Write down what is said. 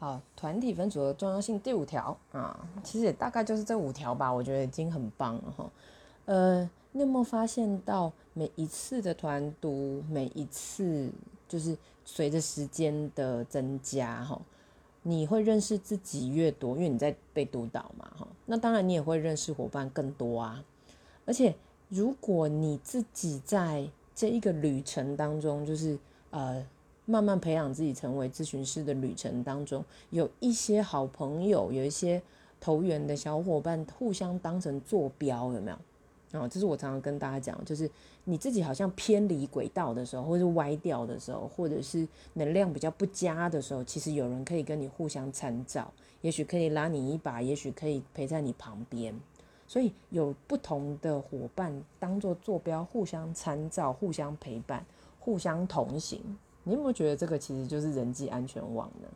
好，团体分组的重要性第五条啊，其实也大概就是这五条吧，我觉得已经很棒了哈。呃，你有没有发现到每一次的团读，每一次就是随着时间的增加哈，你会认识自己越多，因为你在被督导嘛哈。那当然你也会认识伙伴更多啊。而且如果你自己在这一个旅程当中，就是呃。慢慢培养自己成为咨询师的旅程当中，有一些好朋友，有一些投缘的小伙伴，互相当成坐标，有没有？哦，这是我常常跟大家讲，就是你自己好像偏离轨道的时候，或者是歪掉的时候，或者是能量比较不佳的时候，其实有人可以跟你互相参照，也许可以拉你一把，也许可以陪在你旁边。所以有不同的伙伴当做坐标，互相参照，互相陪伴，互相同行。你有没有觉得这个其实就是人际安全网呢？